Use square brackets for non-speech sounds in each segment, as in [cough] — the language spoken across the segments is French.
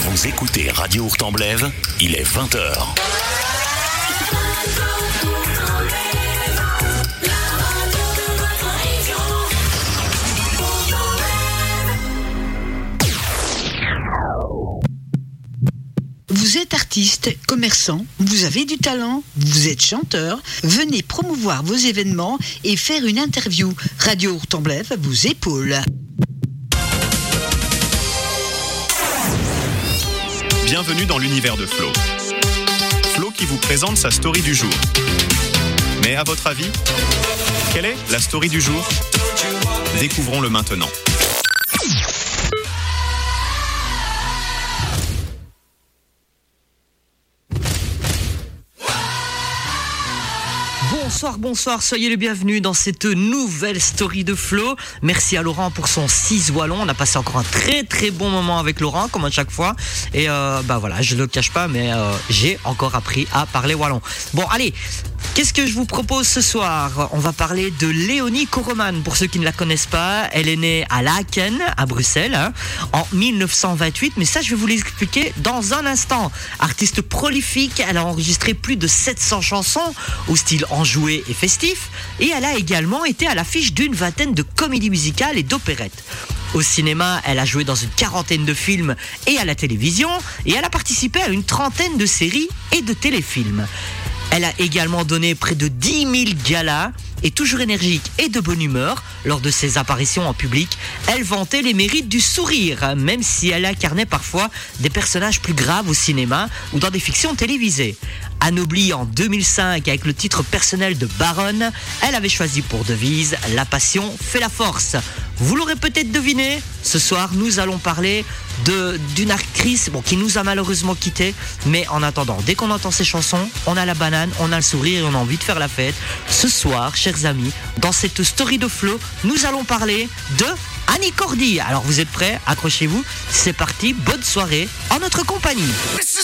Vous écoutez Radio Hurtemblève, il est 20h. Vous êtes artiste, commerçant, vous avez du talent, vous êtes chanteur, venez promouvoir vos événements et faire une interview. Radio Hurtemblève vous épaule. Bienvenue dans l'univers de Flo. Flo qui vous présente sa story du jour. Mais à votre avis, quelle est la story du jour? Découvrons-le maintenant. Bonsoir, bonsoir, soyez les bienvenus dans cette nouvelle story de Flo. Merci à Laurent pour son 6 wallon. On a passé encore un très très bon moment avec Laurent, comme à chaque fois. Et euh, bah voilà, je le cache pas, mais euh, j'ai encore appris à parler wallon. Bon, allez, Qu'est-ce que je vous propose ce soir? On va parler de Léonie Koroman. Pour ceux qui ne la connaissent pas, elle est née à Laken, à Bruxelles, hein, en 1928. Mais ça, je vais vous l'expliquer dans un instant. Artiste prolifique, elle a enregistré plus de 700 chansons au style enjoué et festif. Et elle a également été à l'affiche d'une vingtaine de comédies musicales et d'opérettes. Au cinéma, elle a joué dans une quarantaine de films et à la télévision, et elle a participé à une trentaine de séries et de téléfilms. Elle a également donné près de 10 000 galas et toujours énergique et de bonne humeur lors de ses apparitions en public, elle vantait les mérites du sourire, même si elle incarnait parfois des personnages plus graves au cinéma ou dans des fictions télévisées. Anoblie en 2005 avec le titre personnel de baronne, elle avait choisi pour devise La passion fait la force. Vous l'aurez peut-être deviné, ce soir nous allons parler d'une actrice qui nous a malheureusement quittés, mais en attendant, dès qu'on entend ces chansons, on a la banane, on a le sourire et on a envie de faire la fête. Ce soir, chers amis, dans cette story de Flo, nous allons parler de Annie Cordy. Alors vous êtes prêts? Accrochez-vous, c'est parti, bonne soirée en notre compagnie. Radio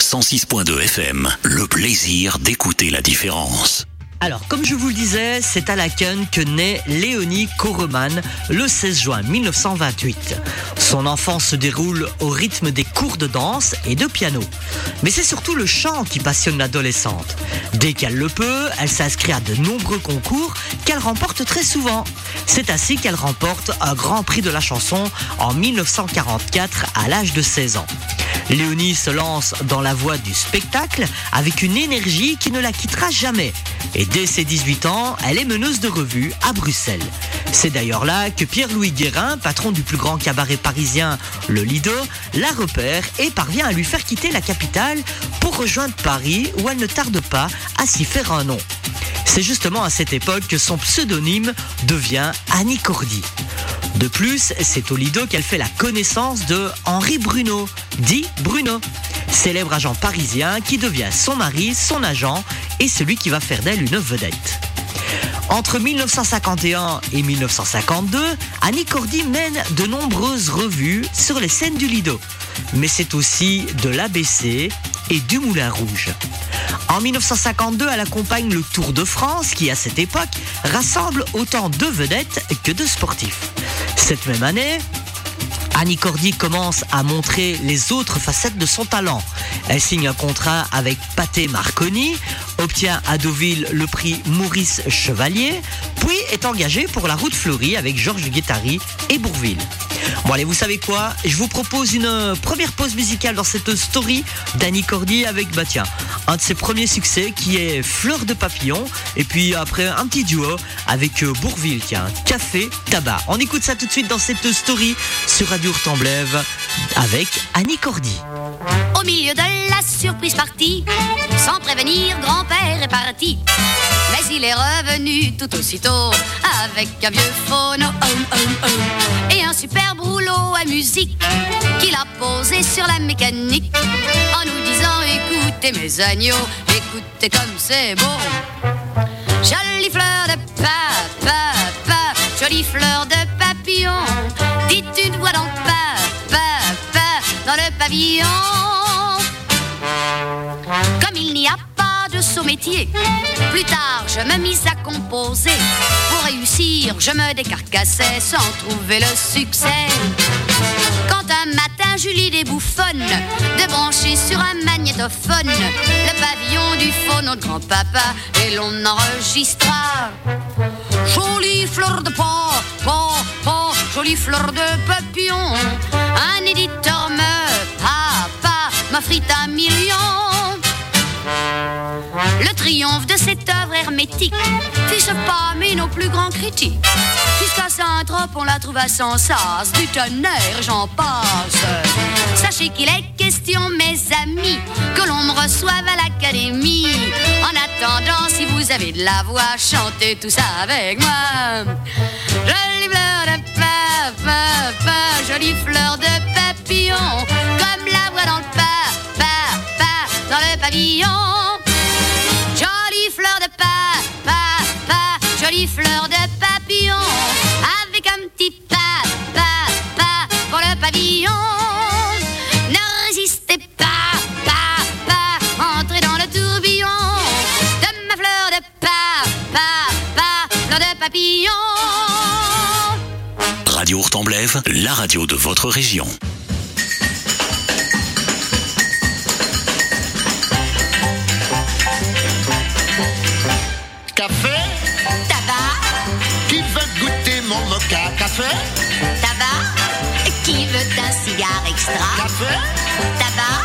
106.2 FM. Le plaisir d'écouter la différence. Alors, comme je vous le disais, c'est à Laken que naît Léonie Koroman le 16 juin 1928. Son enfance se déroule au rythme des cours de danse et de piano. Mais c'est surtout le chant qui passionne l'adolescente. Dès qu'elle le peut, elle s'inscrit à de nombreux concours qu'elle remporte très souvent. C'est ainsi qu'elle remporte un grand prix de la chanson en 1944 à l'âge de 16 ans. Léonie se lance dans la voie du spectacle avec une énergie qui ne la quittera jamais. Et dès ses 18 ans, elle est meneuse de revue à Bruxelles. C'est d'ailleurs là que Pierre-Louis Guérin, patron du plus grand cabaret parisien, le Lido, la repère et parvient à lui faire quitter la capitale pour rejoindre Paris où elle ne tarde pas à s'y faire un nom. C'est justement à cette époque que son pseudonyme devient Annie Cordy. De plus, c'est au Lido qu'elle fait la connaissance de Henri Bruno, dit Bruno, célèbre agent parisien qui devient son mari, son agent et celui qui va faire d'elle une vedette. Entre 1951 et 1952, Annie Cordy mène de nombreuses revues sur les scènes du Lido. Mais c'est aussi de l'ABC et du Moulin Rouge. En 1952, elle accompagne le Tour de France qui, à cette époque, rassemble autant de vedettes que de sportifs. Cette même année, Annie Cordy commence à montrer les autres facettes de son talent. Elle signe un contrat avec Pathé Marconi, obtient à Deauville le prix Maurice Chevalier, puis est engagée pour la route fleurie avec Georges Guettari et Bourville. Bon allez, vous savez quoi? Je vous propose une euh, première pause musicale dans cette story d'Annie Cordy avec, bah un de ses premiers succès qui est Fleur de papillon. Et puis après, un petit duo avec euh, Bourville, tiens, Café, Tabac. On écoute ça tout de suite dans cette story sur Radio Hurtemblève avec Annie Cordy. Au milieu de la surprise partie, sans prévenir, grand-père est parti. Mais il est revenu tout aussitôt avec un vieux phono hum, hum, hum, et un superbe rouleau à musique qu'il a posé sur la mécanique en nous disant écoutez mes agneaux, écoutez comme c'est beau. Jolie fleur de papa, pa, jolie fleur de papillon, dites une voix dans le pa, pa, pa, dans le pavillon. Comme il n'y a pas de saut métier, plus tard je me mis à composer. Pour réussir, je me décarcassais sans trouver le succès. Quand un matin Julie débouffonne de brancher sur un magnétophone le pavillon du phono de grand-papa et l'on enregistra. Jolie fleur de pan, pan, pan, jolie fleur de papillon. Un éditeur m'offrit un million. Le triomphe de cette œuvre hermétique fiche pas mais nos plus grands critiques. Jusqu'à Saint-Trope, on la trouve à Sansas, du tonnerre, j'en passe. Sachez qu'il est question, mes amis, que l'on me reçoive à l'académie. En attendant, si vous avez de la voix, chantez tout ça avec moi. Jolie fleur de papa, pa, jolie fleur de papillon, comme la voix dans le pa, pa, pa, dans le pavillon. Jolie fleur de pa, pa, pa, jolie fleur de papillon, avec un petit pa, pa, pa, pour le pavillon. Ne résistez pas, pa, pa, entrez dans le tourbillon de ma fleur de pa, pa, pa, fleur de papillon. Radio Hurtemblève, la radio de votre région. Extra Café Tabac,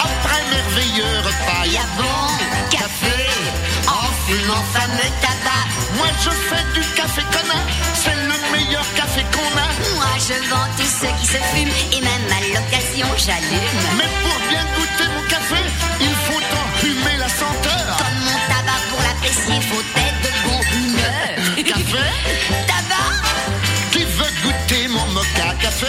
Après merveilleux repas, y a bon café, en fumant fameux tabac. Moi je fais du café connaît, c'est le meilleur café qu'on a. Moi je vends tous ceux qui se fument et même à l'occasion j'allume. Mais pour bien goûter mon café, il faut enfumer la senteur. Comme mon tabac pour l'apprécier, faut être de bon humeur. Café tabac, Qui veut goûter mon mocha Café?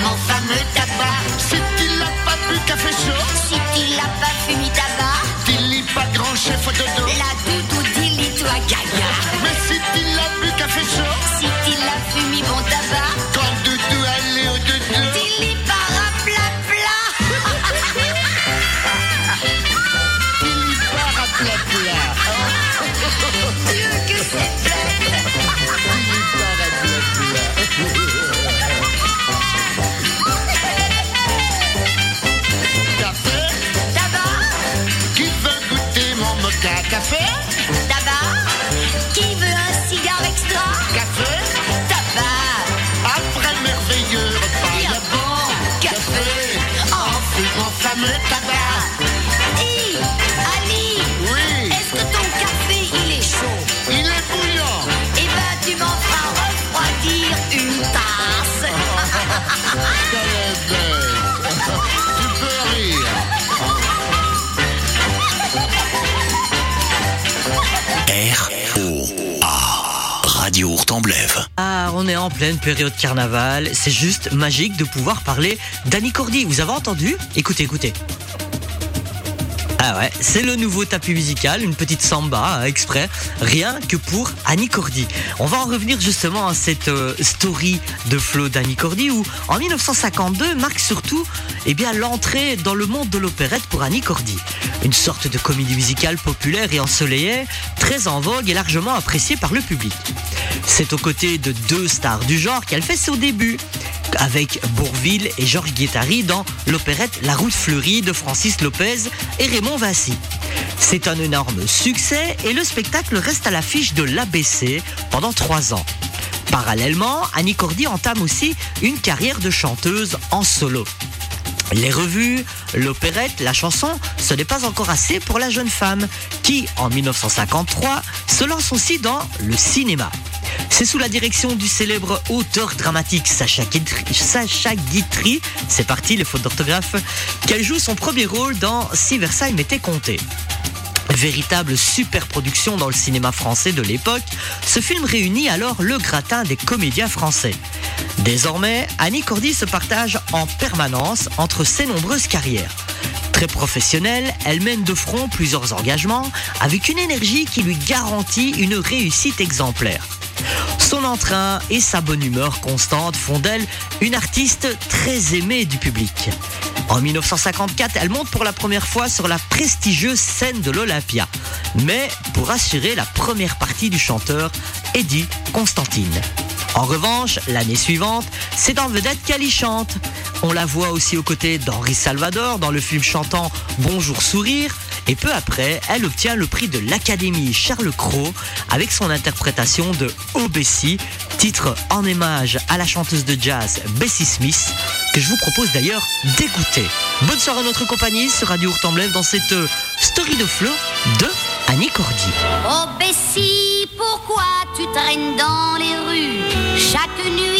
Fumant fameux tabac. Si tu n'as pas bu café chaud, Si tu l'as pas fumé tabac, dis pas grand chef de dos. la doudou dis-toi gaga. Mais on est en pleine période carnaval. C'est juste magique de pouvoir parler d'Annie Cordy. Vous avez entendu? Écoutez, écoutez. Ah ouais, c'est le nouveau tapis musical, une petite samba hein, exprès, rien que pour Annie Cordy. On va en revenir justement à cette euh, story de Flo d'Annie Cordy où en 1952 marque surtout eh bien l'entrée dans le monde de l'opérette pour Annie Cordy. Une sorte de comédie musicale populaire et ensoleillée, très en vogue et largement appréciée par le public. C'est aux côtés de deux stars du genre qu'elle fait ses débuts. Avec Bourville et Georges Guettari dans l'opérette La Route fleurie de Francis Lopez et Raymond Vassy. C'est un énorme succès et le spectacle reste à l'affiche de l'ABC pendant trois ans. Parallèlement, Annie Cordy entame aussi une carrière de chanteuse en solo. Les revues, l'opérette, la chanson, ce n'est pas encore assez pour la jeune femme qui, en 1953, se lance aussi dans le cinéma. C'est sous la direction du célèbre auteur dramatique Sacha Guitry, c'est parti les fautes d'orthographe, qu'elle joue son premier rôle dans Si Versailles m'était compté. Véritable superproduction dans le cinéma français de l'époque, ce film réunit alors le gratin des comédiens français. Désormais, Annie Cordy se partage en permanence entre ses nombreuses carrières. Très professionnelle, elle mène de front plusieurs engagements avec une énergie qui lui garantit une réussite exemplaire. Son entrain et sa bonne humeur constante font d'elle une artiste très aimée du public. En 1954, elle monte pour la première fois sur la prestigieuse scène de l'Olympia, mais pour assurer la première partie du chanteur Eddie Constantine. En revanche, l'année suivante, c'est en vedette qu'elle y chante. On la voit aussi aux côtés d'Henri Salvador dans le film chantant Bonjour Sourire, et peu après, elle obtient le prix de l'Académie Charles Cros avec son interprétation de Oh Bessie, titre en hommage à la chanteuse de jazz Bessie Smith, que je vous propose d'ailleurs d'écouter. Bonne soirée à notre compagnie sur Radio Hurtemblève dans cette euh, story de flow de Annie Cordy. Oh Bessie, pourquoi tu traînes dans les rues? Chaque nuit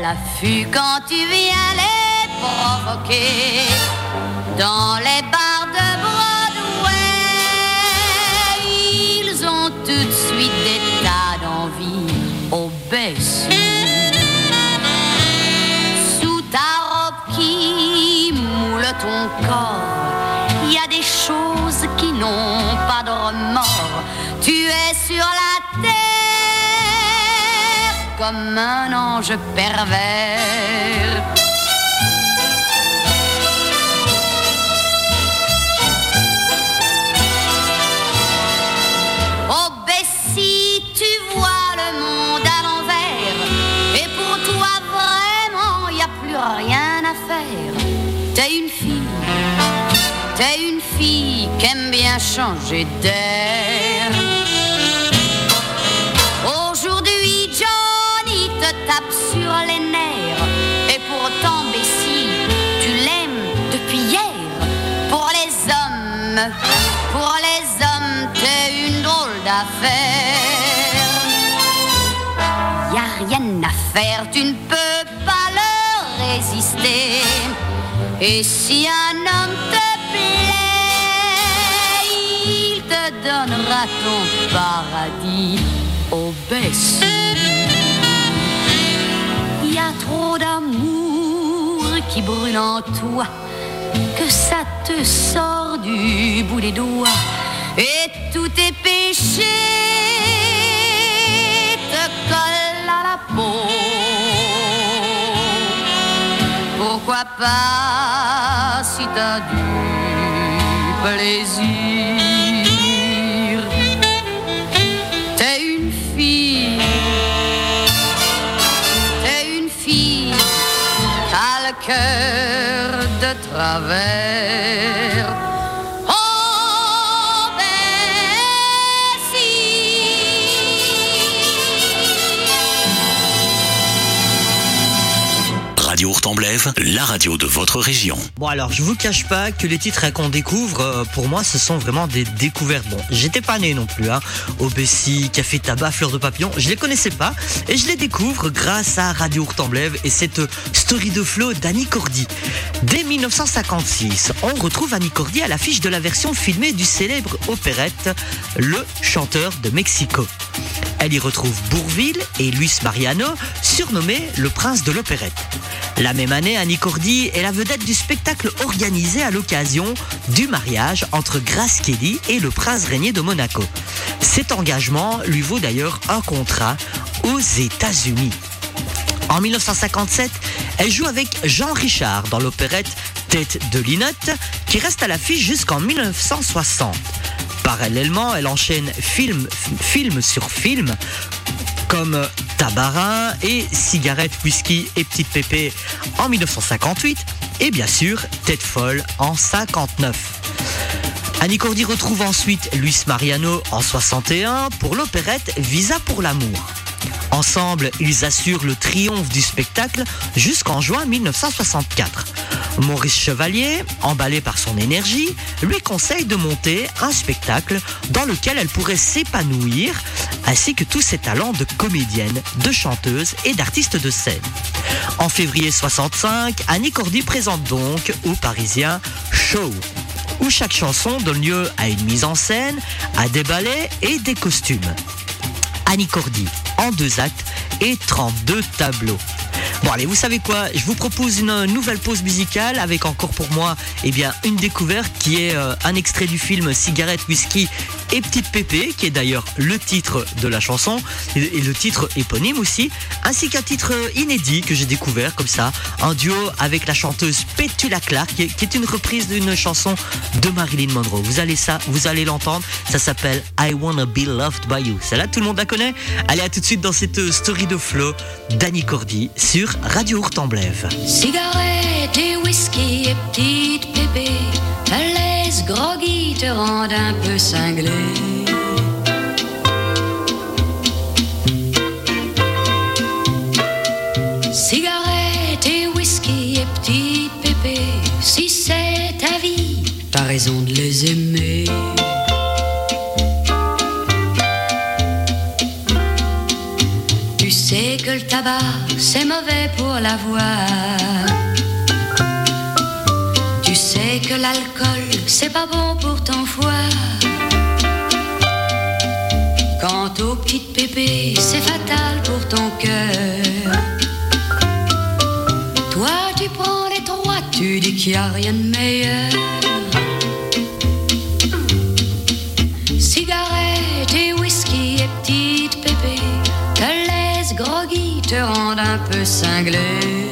l'affût quand tu viens les provoquer. Dans les bars de Broadway, ils ont tout de suite des tas d'envie. Bessie, sous ta robe qui moule ton corps, il y a des choses qui n'ont comme un ange pervers. Oh Bessie, tu vois le monde à l'envers. Et pour toi vraiment, y a plus rien à faire. T'es une fille, t'es une fille qui aime bien changer d'air. Pour les hommes, t'es une drôle d'affaire. Y a rien à faire, tu ne peux pas leur résister. Et si un homme te plaît, il te donnera ton paradis. Oh Bessie, y a trop d'amour qui brûle en toi que ça te sort du bout des doigts et tous tes péchés te collent à la peau. Pourquoi pas si t'as du plaisir? Travers. La radio de votre région. Bon alors, je vous cache pas que les titres qu'on découvre, euh, pour moi, ce sont vraiment des découvertes. Bon, j'étais pas né non plus, hein. Obessi, Café Tabac, Fleur de Papillon, je les connaissais pas et je les découvre grâce à Radio Hurtemblève et cette story de flow d'Annie Cordy. Dès 1956, on retrouve Annie Cordy à l'affiche de la version filmée du célèbre opérette Le chanteur de Mexico. Elle y retrouve Bourville et Luis Mariano, surnommé le prince de l'opérette. La même année, Annie Cordy est la vedette du spectacle organisé à l'occasion du mariage entre Grace Kelly et le prince régnier de Monaco. Cet engagement lui vaut d'ailleurs un contrat aux États-Unis. En 1957, elle joue avec Jean Richard dans l'opérette Tête de Linotte, qui reste à l'affiche jusqu'en 1960. Parallèlement, elle enchaîne film, sur film, comme Tabarin et Cigarette, Whisky et Petite Pépé en 1958, et bien sûr Tête Folle en 59. Annie Cordy retrouve ensuite Luis Mariano en 61 pour l'opérette Visa pour l'amour. Ensemble, ils assurent le triomphe du spectacle jusqu'en juin 1964. Maurice Chevalier, emballé par son énergie, lui conseille de monter un spectacle dans lequel elle pourrait s'épanouir, ainsi que tous ses talents de comédienne, de chanteuse et d'artiste de scène. En février 65, Annie Cordy présente donc aux Parisiens Show, où chaque chanson donne lieu à une mise en scène, à des ballets et des costumes. Annie Cordy en deux actes et 32 tableaux. Bon allez, vous savez quoi? Je vous propose une nouvelle pause musicale avec encore pour moi eh bien, une découverte qui est euh, un extrait du film Cigarette, Whisky et Petite Pépé, qui est d'ailleurs le titre de la chanson et le titre éponyme aussi, ainsi qu'un titre inédit que j'ai découvert comme ça, un duo avec la chanteuse Petula Clark, qui est, une reprise d'une chanson de Marilyn Monroe. Vous allez ça, vous allez l'entendre, ça s'appelle I Wanna Be Loved by You. Celle-là, tout le monde la connaît Allez, à tout de suite dans cette story de flow d'Annie Cordy sur Radio Hurtemblève. Cigarette et whisky et petite pépé groggy, te rendent un peu cinglé. Cigarette et whisky et petite pépé, si c'est ta vie, t'as raison de les aimer. Tu sais que le tabac, c'est mauvais pour la voix. Que l'alcool, c'est pas bon pour ton foie. Quant aux petites pépées, c'est fatal pour ton cœur. Toi, tu prends les trois, tu dis qu'il n'y a rien de meilleur. Cigarette et whisky et petite pépé te laisse groggy, te rendent un peu cinglé.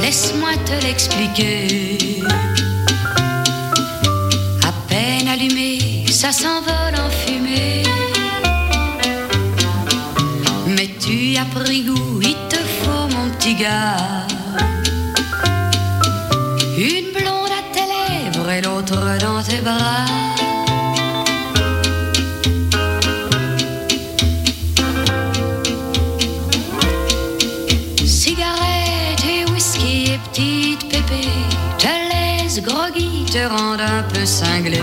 Laisse-moi te l'expliquer. À peine allumé, ça s'envole en fumée. Mais tu as pris goût, il te faut mon petit gars. Une blonde à tes lèvres et l'autre dans tes bras. Te rendent un peu cinglé.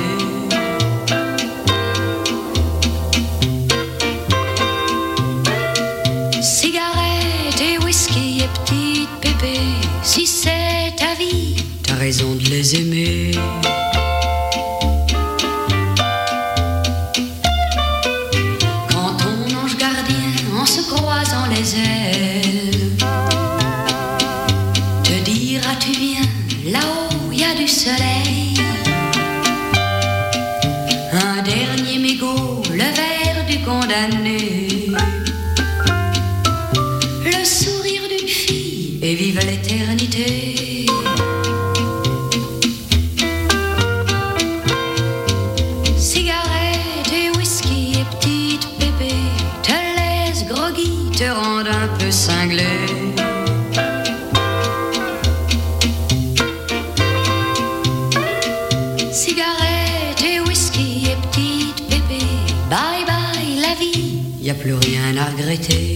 Cigarette et whisky et petite pépé, si c'est ta vie, t'as raison de les aimer. Plus rien à regretter.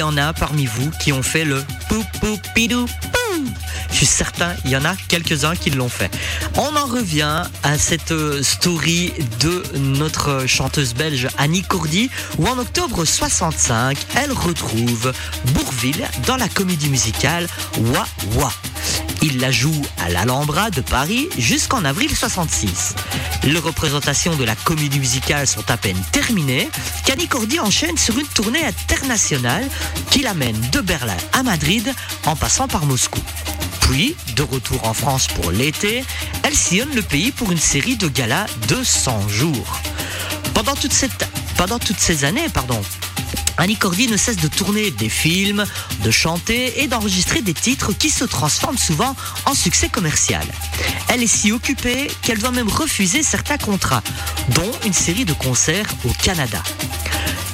Y en a parmi vous qui ont fait le pou pou pidou pou Je suis certain, il y en a quelques-uns qui l'ont fait. On en revient à cette euh, story de notre chanteuse belge Annie Cordy, où en octobre 65, elle retrouve Bourville dans la comédie musicale Wa Wa. Il la joue à l'Alhambra de Paris jusqu'en avril 66. Les représentations de la comédie musicale sont à peine terminées qu'Annie Cordy enchaîne sur une tournée internationale qui l'amène de Berlin à Madrid en passant par Moscou. Puis, de retour en France pour l'été, elle sillonne le pays pour une série de galas de 100 jours. Pendant toutes ces années, pardon, Annie Cordy ne cesse de tourner des films, de chanter et d'enregistrer des titres qui se transforment souvent en succès commercial. Elle est si occupée qu'elle doit même refuser certains contrats, dont une série de concerts au Canada.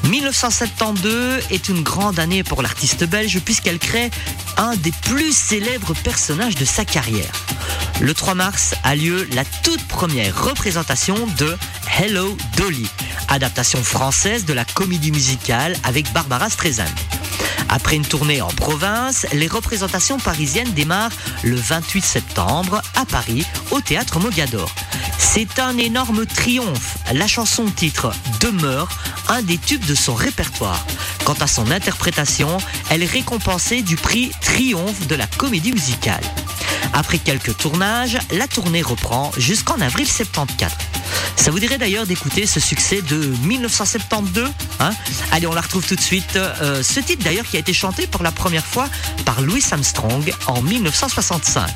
1972 est une grande année pour l'artiste belge puisqu'elle crée un des plus célèbres personnages de sa carrière. Le 3 mars a lieu la toute première représentation de Hello Dolly, adaptation française de la comédie musicale avec Barbara Streisand. Après une tournée en province, les représentations parisiennes démarrent le 28 septembre à Paris au théâtre Mogador. C'est un énorme triomphe. La chanson titre demeure un des tubes de son répertoire. Quant à son interprétation, elle est récompensée du prix Triomphe de la comédie musicale. Après quelques tournages, la tournée reprend jusqu'en avril 74. Ça vous dirait d'ailleurs d'écouter ce succès de 1972 hein Allez, on la retrouve tout de suite. Euh, ce titre d'ailleurs qui a été chanté pour la première fois par Louis Armstrong en 1965.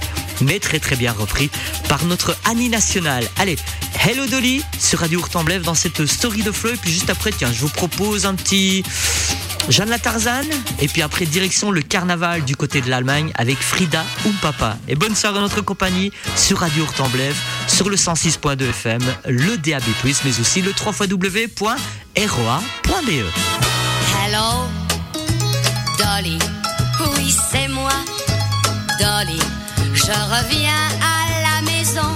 Mais très très bien repris par notre Annie nationale. Allez, Hello Dolly sur Radio Hurtemblève dans cette story de Flow. Et puis juste après, tiens, je vous propose un petit Jeanne la Tarzane. Et puis après, direction le carnaval du côté de l'Allemagne avec Frida ou Papa. Et bonne soirée à notre compagnie sur Radio Hurtemblève, sur le 106.2 FM, le DAB+, mais aussi le 3xw.roa.be. Hello, Dolly. Oui, c'est moi, Dolly. Je reviens à la maison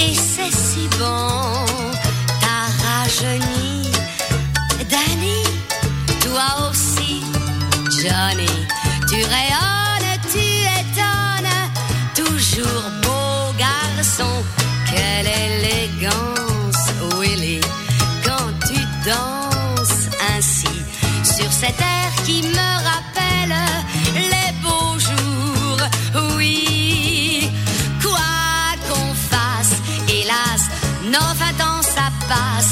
et c'est si bon. T'as rajeuni, Danny. Toi aussi, Johnny. Tu rayonnes, cet air qui me rappelle les beaux jours. Oui, quoi qu'on fasse, hélas, nos vingt ans ça passe,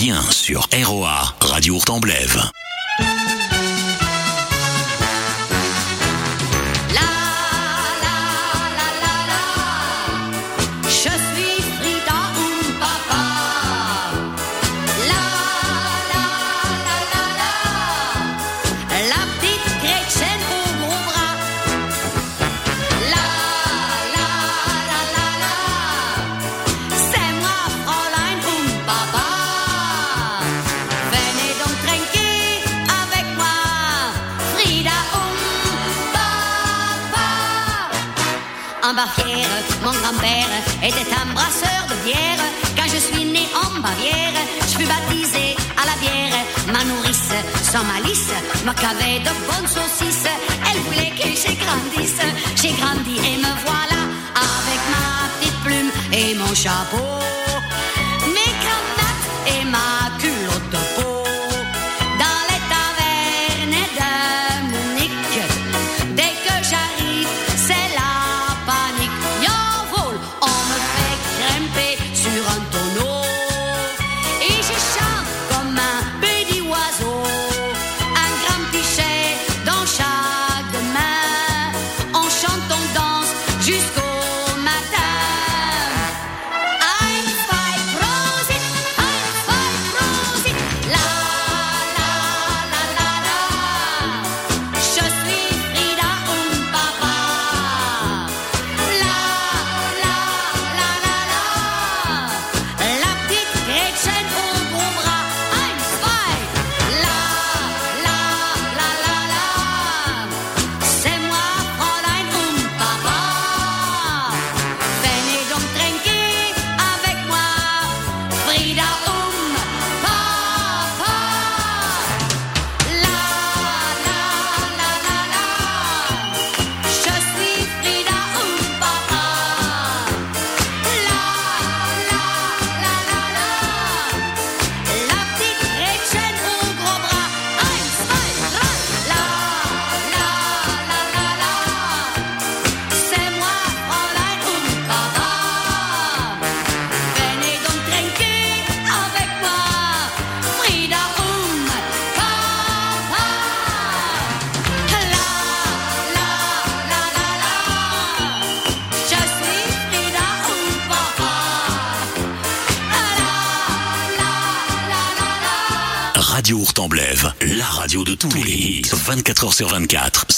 bien sur ROA, Radio Hurtemblève. Malice, me cavait de bonnes saucisses. Elle voulait que j'ai grandisse. J'ai grandi et me voilà avec ma petite plume et mon chapeau.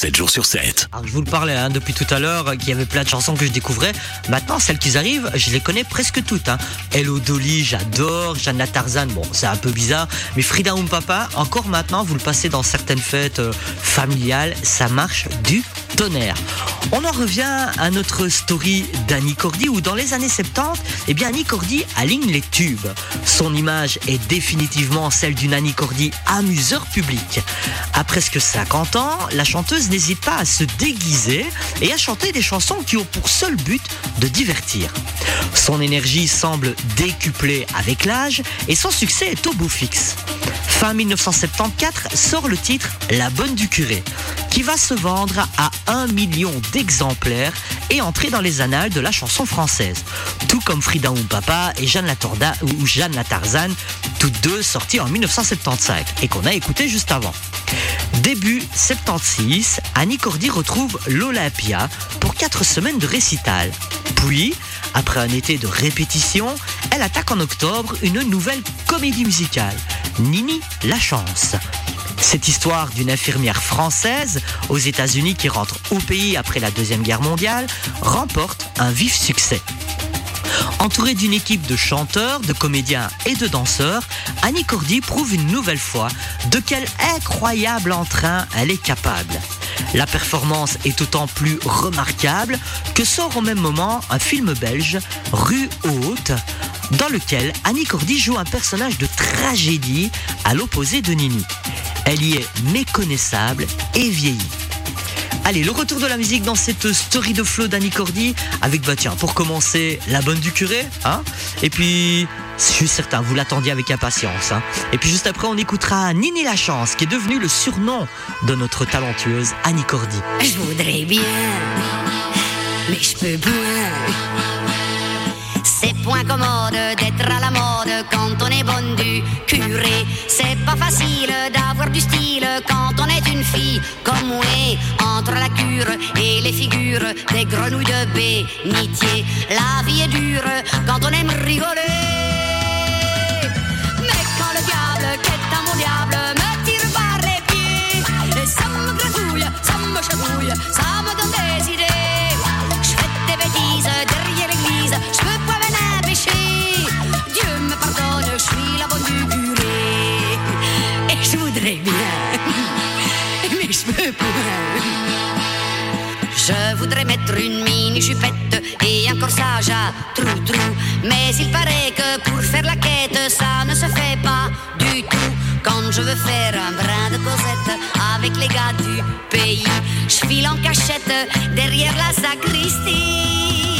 7 jours sur 7. Alors, je vous le parlais hein, depuis tout à l'heure, qu'il y avait plein de chansons que je découvrais. Maintenant, celles qui arrivent, je les connais presque toutes. Hein. Hello Dolly, j'adore. Jeanne la Tarzane, bon, c'est un peu bizarre. Mais Frida Oum Papa, encore maintenant, vous le passez dans certaines fêtes euh, familiales, ça marche du tonnerre. On en revient à notre story d'Annie Cordy, où dans les années 70, eh bien, Annie Cordy aligne les tubes. Son image est définitivement celle d'une Annie Cordy amuseur public. À presque 50 ans, la chanteuse n'hésite pas à se déguiser et à chanter des chansons qui ont pour seul but de divertir. Son énergie semble décuplée avec l'âge et son succès est au bout fixe. Fin 1974 sort le titre La Bonne du Curé, qui va se vendre à un million d'exemplaires et entrer dans les annales de la chanson française. Tout comme Frida ou Papa et Jeanne la, Torda, ou Jeanne la Tarzane, toutes deux sorties en 1975 et qu'on a écouté juste avant. Début 76, Annie Cordy retrouve l'Olympia pour quatre semaines de récital. Puis, après un été de répétition, elle attaque en octobre une nouvelle comédie musicale, Nini la chance. Cette histoire d'une infirmière française aux États-Unis qui rentre au pays après la Deuxième Guerre mondiale remporte un vif succès. Entourée d'une équipe de chanteurs, de comédiens et de danseurs, Annie Cordy prouve une nouvelle fois de quel incroyable entrain elle est capable. La performance est d'autant plus remarquable que sort au même moment un film belge, Rue Haute, dans lequel Annie Cordy joue un personnage de tragédie à l'opposé de Nini. Elle y est méconnaissable et vieillie. Allez, le retour de la musique dans cette story de flow d'Annie Cordy avec, bah tiens, pour commencer, la bonne du curé, hein Et puis, je suis certain, vous l'attendiez avec impatience, hein Et puis juste après, on écoutera Nini la Chance, qui est devenu le surnom de notre talentueuse Annie Cordy. Je voudrais bien, mais je peux point. C'est point commode d'être à la mode quand on est bonne du curé. C'est pas facile d'avoir du style quand on est une fille comme moi. Entre la cure et les figures des grenouilles de bénitier. La vie est dure quand on aime rigoler. Mais quand le diable, qu'est un mon diable, me tire par les pieds, et ça me gratouille, ça me chatouille, ça me donne des idées. Je voudrais mettre une mini jupette et un corsage à trou-trou. Mais il paraît que pour faire la quête, ça ne se fait pas du tout. Quand je veux faire un brin de Cosette avec les gars du pays, je file en cachette derrière la sacristie.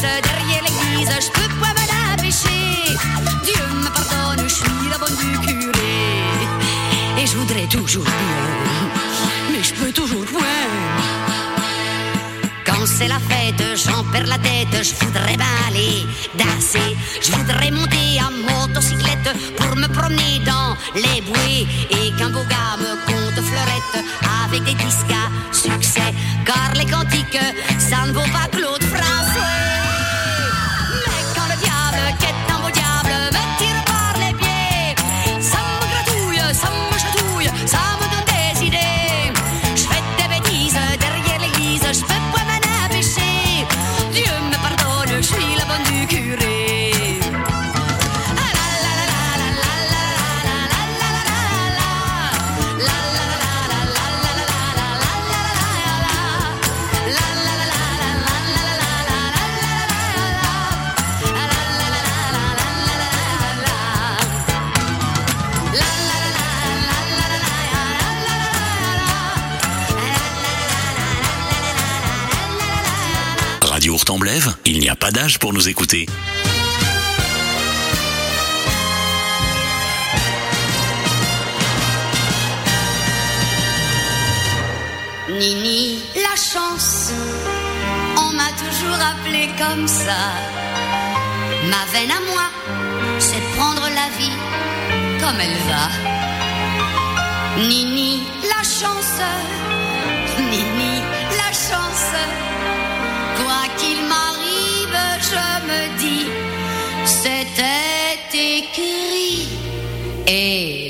Derrière l'église, je peux pas me la pécher. Dieu me pardonne, je suis la bonne du curé. Et je voudrais toujours bien, mais je peux toujours point. Quand c'est la fête, j'en perds la tête, je voudrais bien aller danser. Je voudrais monter à motocyclette pour me promener dans les bouées et qu'un beau gars me compte fleurette avec des disques à succès. Car les cantiques, ça ne vaut pas pas d'âge pour nous écouter. Nini, la chance, on m'a toujours appelé comme ça. Ma veine à moi, c'est prendre la vie comme elle va. Nini, la chance, Ei.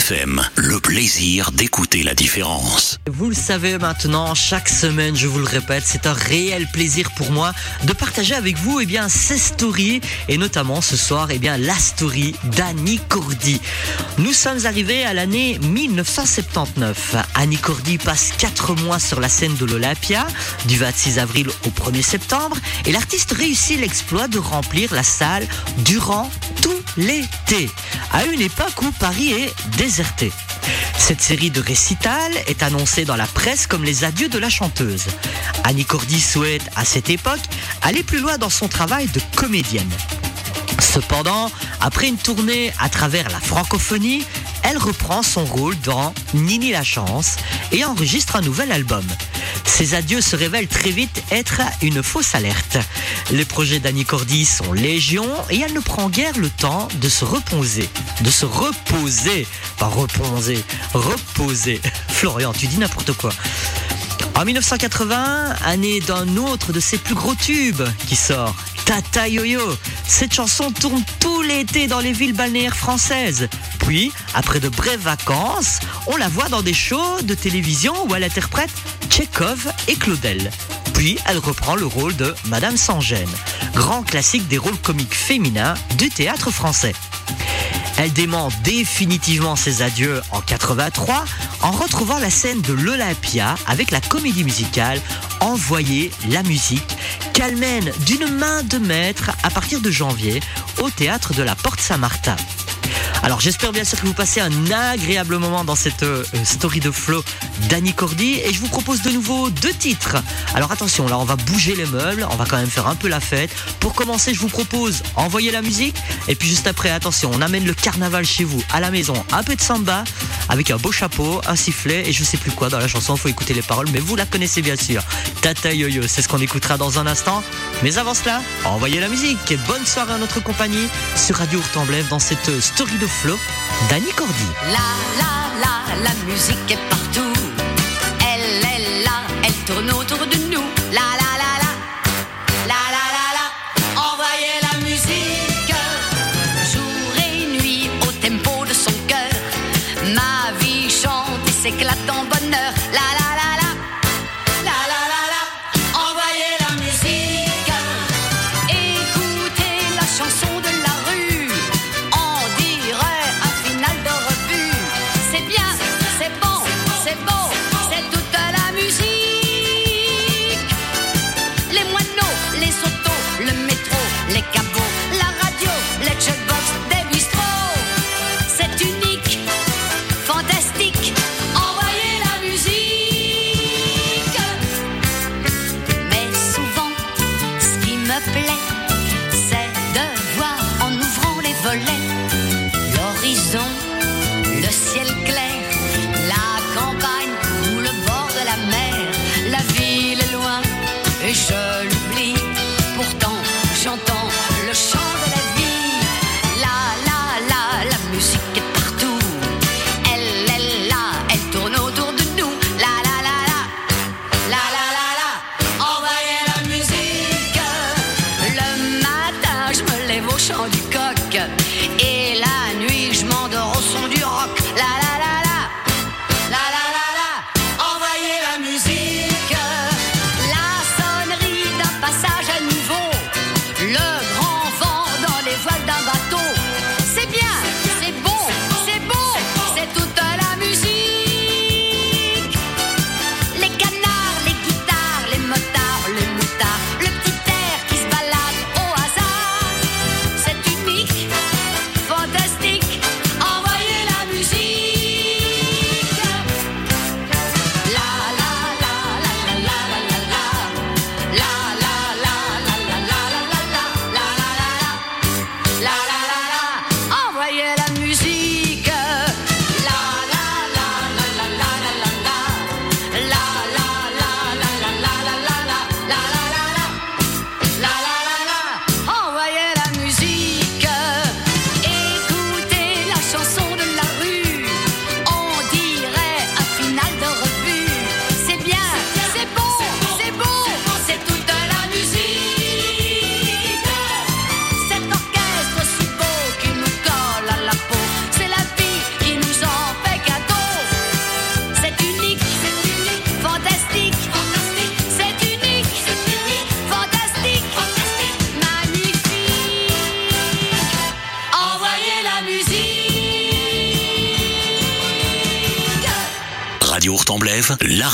FM, le plaisir d'écouter la différence. Vous le savez maintenant, chaque semaine, je vous le répète, c'est un réel plaisir pour moi de partager avec vous eh bien, ces stories et notamment ce soir eh bien, la story d'Annie Cordy. Nous sommes arrivés à l'année 1979. Annie Cordy passe 4 mois sur la scène de l'Olympia du 26 avril au 1er septembre et l'artiste réussit l'exploit de remplir la salle durant tout l'été, à une époque où Paris est Cette série de récitals est annoncée dans la presse comme les adieux de la chanteuse. Annie Cordy souhaite, à cette époque, aller plus loin dans son travail de comédienne. Cependant, après une tournée à travers la francophonie, elle reprend son rôle dans Nini la chance et enregistre un nouvel album. Ces adieux se révèlent très vite être une fausse alerte. Les projets d'Annie Cordy sont légion et elle ne prend guère le temps de se reposer. De se reposer, pas reposer, reposer. [laughs] Florian, tu dis n'importe quoi. En 1980, année d'un autre de ses plus gros tubes qui sort, Tata Yo-Yo. Cette chanson tourne tout l'été dans les villes balnéaires françaises. Puis, après de brèves vacances, on la voit dans des shows de télévision où elle interprète Tchekhov et Claudel. Puis, elle reprend le rôle de Madame Sans Gêne, grand classique des rôles comiques féminins du théâtre français. Elle dément définitivement ses adieux en 83 en retrouvant la scène de l'Olympia avec la comédie musicale Envoyer la musique qu'elle mène d'une main de maître à partir de janvier au théâtre de la Porte Saint-Martin. Alors j'espère bien sûr que vous passez un agréable moment dans cette euh, story de flow d'Annie Cordy et je vous propose de nouveau deux titres. Alors attention, là on va bouger les meubles, on va quand même faire un peu la fête. Pour commencer, je vous propose envoyer la musique et puis juste après, attention, on amène le carnaval chez vous à la maison, un peu de samba avec un beau chapeau, un sifflet et je sais plus quoi dans la chanson, faut écouter les paroles, mais vous la connaissez bien sûr. Tata Yo-Yo, c'est ce qu'on écoutera dans un instant. Mais avant cela, envoyez la musique et bonne soirée à notre compagnie sur Radio Hurtemblève dans cette euh, de flow d'Annie Cordy. La la la, la musique est partout. Elle est là, elle tourne autour de nous.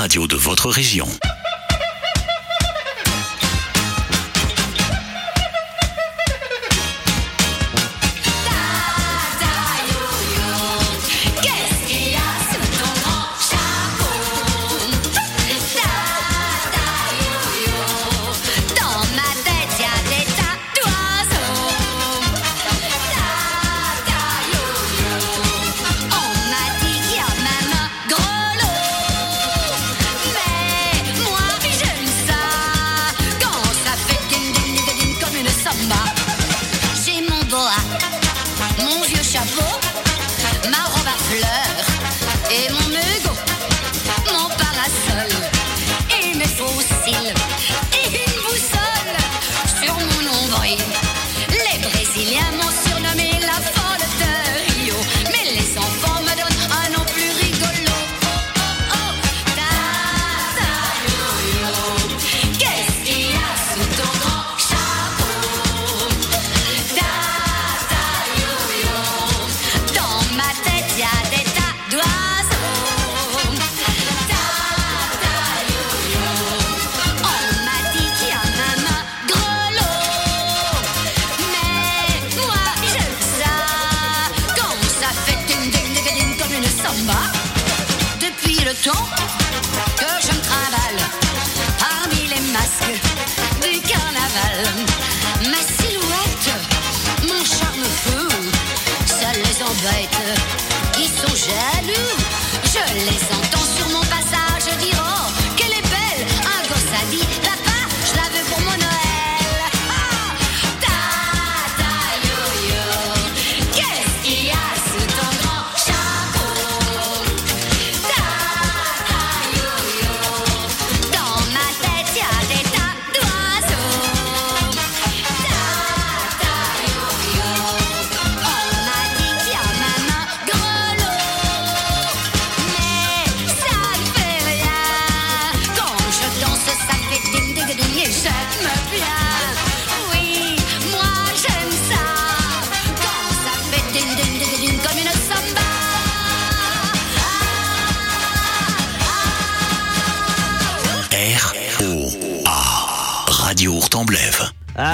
Radio de votre région.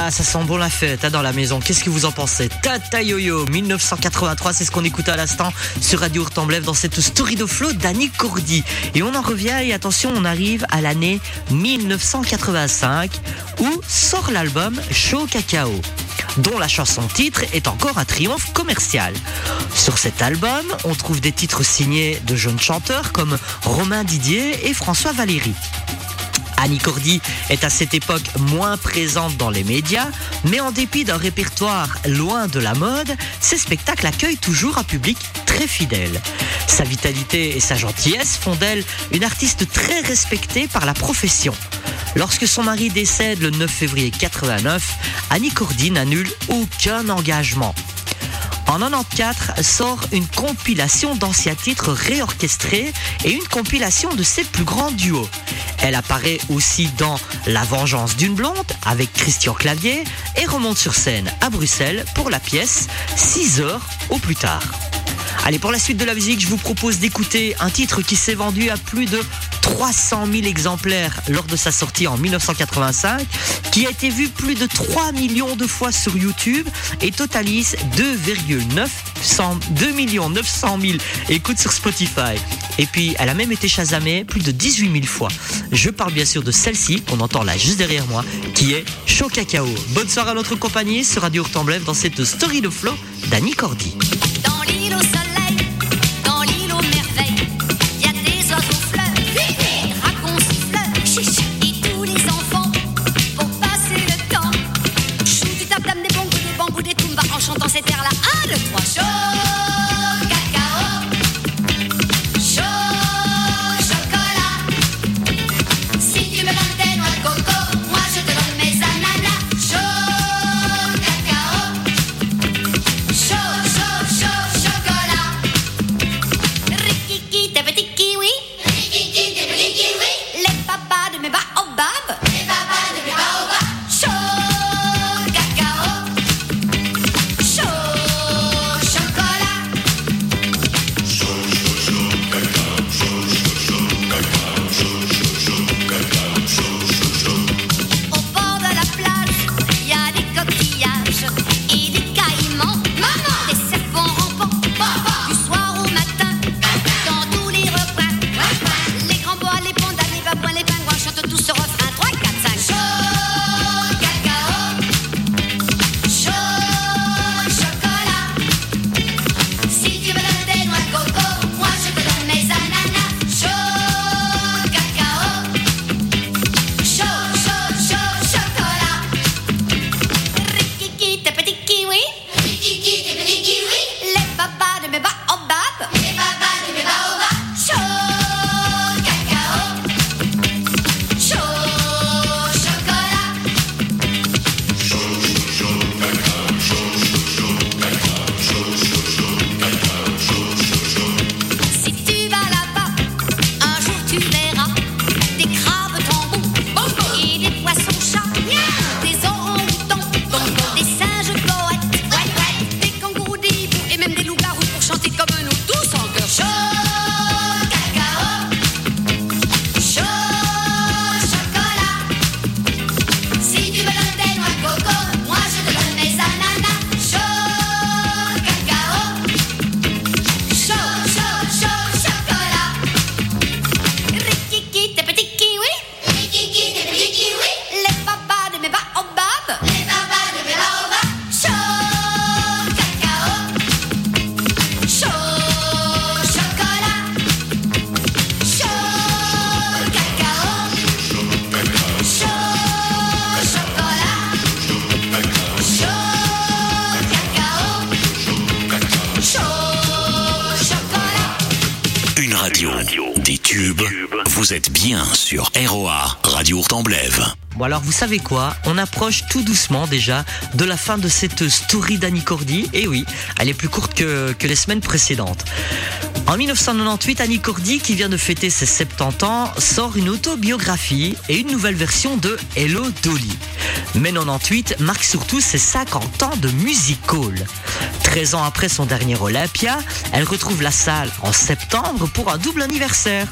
Ah, ça sent bon la fête hein, dans la maison. Qu'est-ce que vous en pensez? Tata Yo-Yo, 1983, c'est ce qu'on écoutait à l'instant sur Radio Hurtemblève dans cette story de flow d'Annie Cordy. Et on en revient et attention, on arrive à l'année 1985 où sort l'album Show Cacao dont la chanson titre est encore un triomphe commercial. Sur cet album, on trouve des titres signés de jeunes chanteurs comme Romain Didier et François Valéry. Annie Cordy est à cette époque moins présente dans les médias, mais en dépit d'un répertoire loin de la mode, ses spectacles accueillent toujours un public très fidèle. Sa vitalité et sa gentillesse font d'elle une artiste très respectée par la profession. Lorsque son mari décède le 9 février 89, Annie Cordy n'annule aucun engagement. En 94 sort une compilation d'anciens titres réorchestrés et une compilation de ses plus grands duos. Elle apparaît aussi dans La vengeance d'une blonde avec Christian Clavier et remonte sur scène à Bruxelles pour la pièce 6 heures au plus tard. Allez, pour la suite de la musique, je vous propose d'écouter un titre qui s'est vendu à plus de 300 000 exemplaires lors de sa sortie en 1985, qui a été vu plus de 3 millions de fois sur YouTube et totalise 2,900 2 900 000 écoutes sur Spotify. Et puis, elle a même été chasamée plus de 18 000 fois. Je parle bien sûr de celle-ci, qu'on entend là juste derrière moi, qui est Chaud Cacao. Bonne soirée à notre compagnie sur Radio Hurtemblève dans cette story de flow d'Annie Cordy. Un, vous savez quoi? On approche tout doucement déjà de la fin de cette story d'Annie Cordy. Et oui, elle est plus courte que, que les semaines précédentes. En 1998, Annie Cordy, qui vient de fêter ses 70 ans, sort une autobiographie et une nouvelle version de Hello Dolly. Mais 98 marque surtout ses 50 ans de musical. 13 ans après son dernier Olympia, elle retrouve la salle en septembre pour un double anniversaire.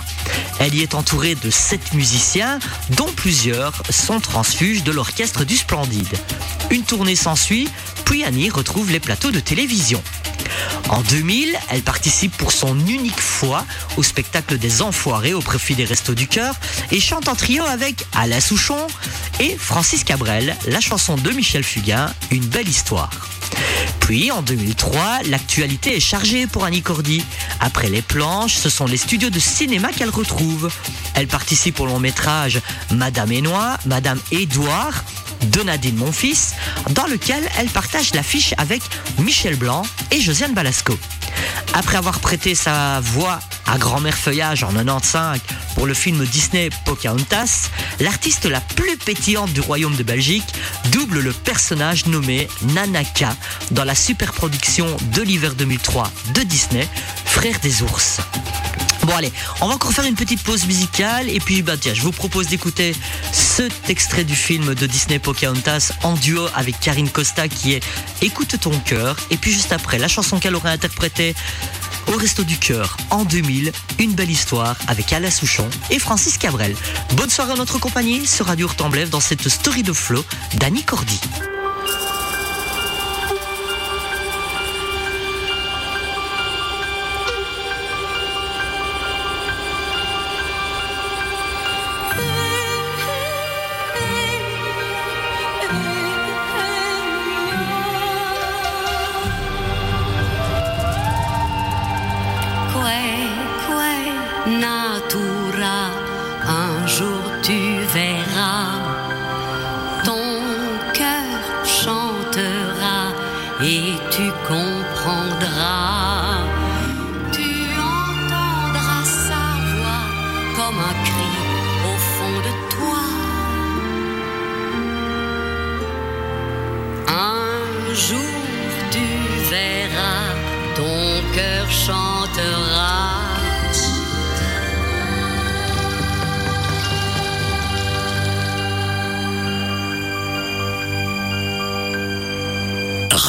Elle y est entourée de 7 musiciens, dont plusieurs sont transfuges de l'orchestre du Splendide. Une tournée s'ensuit, puis Annie retrouve les plateaux de télévision. En 2000, elle participe pour son unique fois au spectacle des Enfoirés au profit des Restos du Cœur et chante en trio avec Alain Souchon et Francis Cabrel, la chanson de Michel Fugain, Une belle histoire. Puis en 2003, l'actualité est chargée pour Annie Cordy. Après les planches, ce sont les studios de cinéma qu'elle retrouve. Elle participe au long métrage Madame Énois, Madame Édouard de Nadine Monfils, dans lequel elle partage l'affiche avec Michel Blanc et Josiane Balasco. Après avoir prêté sa voix à Grand-mère Feuillage en 95 pour le film Disney Pocahontas, l'artiste la plus pétillante du royaume de Belgique double le personnage nommé Nanaka dans la superproduction de l'hiver 2003 de Disney, Frère des ours. Bon allez, on va encore faire une petite pause musicale et puis bah tiens, je vous propose d'écouter cet extrait du film de Disney Pocahontas en duo avec Karine Costa qui est Écoute ton cœur et puis juste après la chanson qu'elle aurait interprétée au Resto du Cœur en 2000, une belle histoire avec Alain Souchon et Francis Cabrel. Bonne soirée à notre compagnie sur Radio Hurtemblève dans cette story de flow d'Annie Cordy.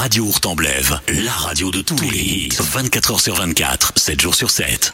Radio Hurtemblève, la radio de tous les hits. 24h sur 24, 7 jours sur 7.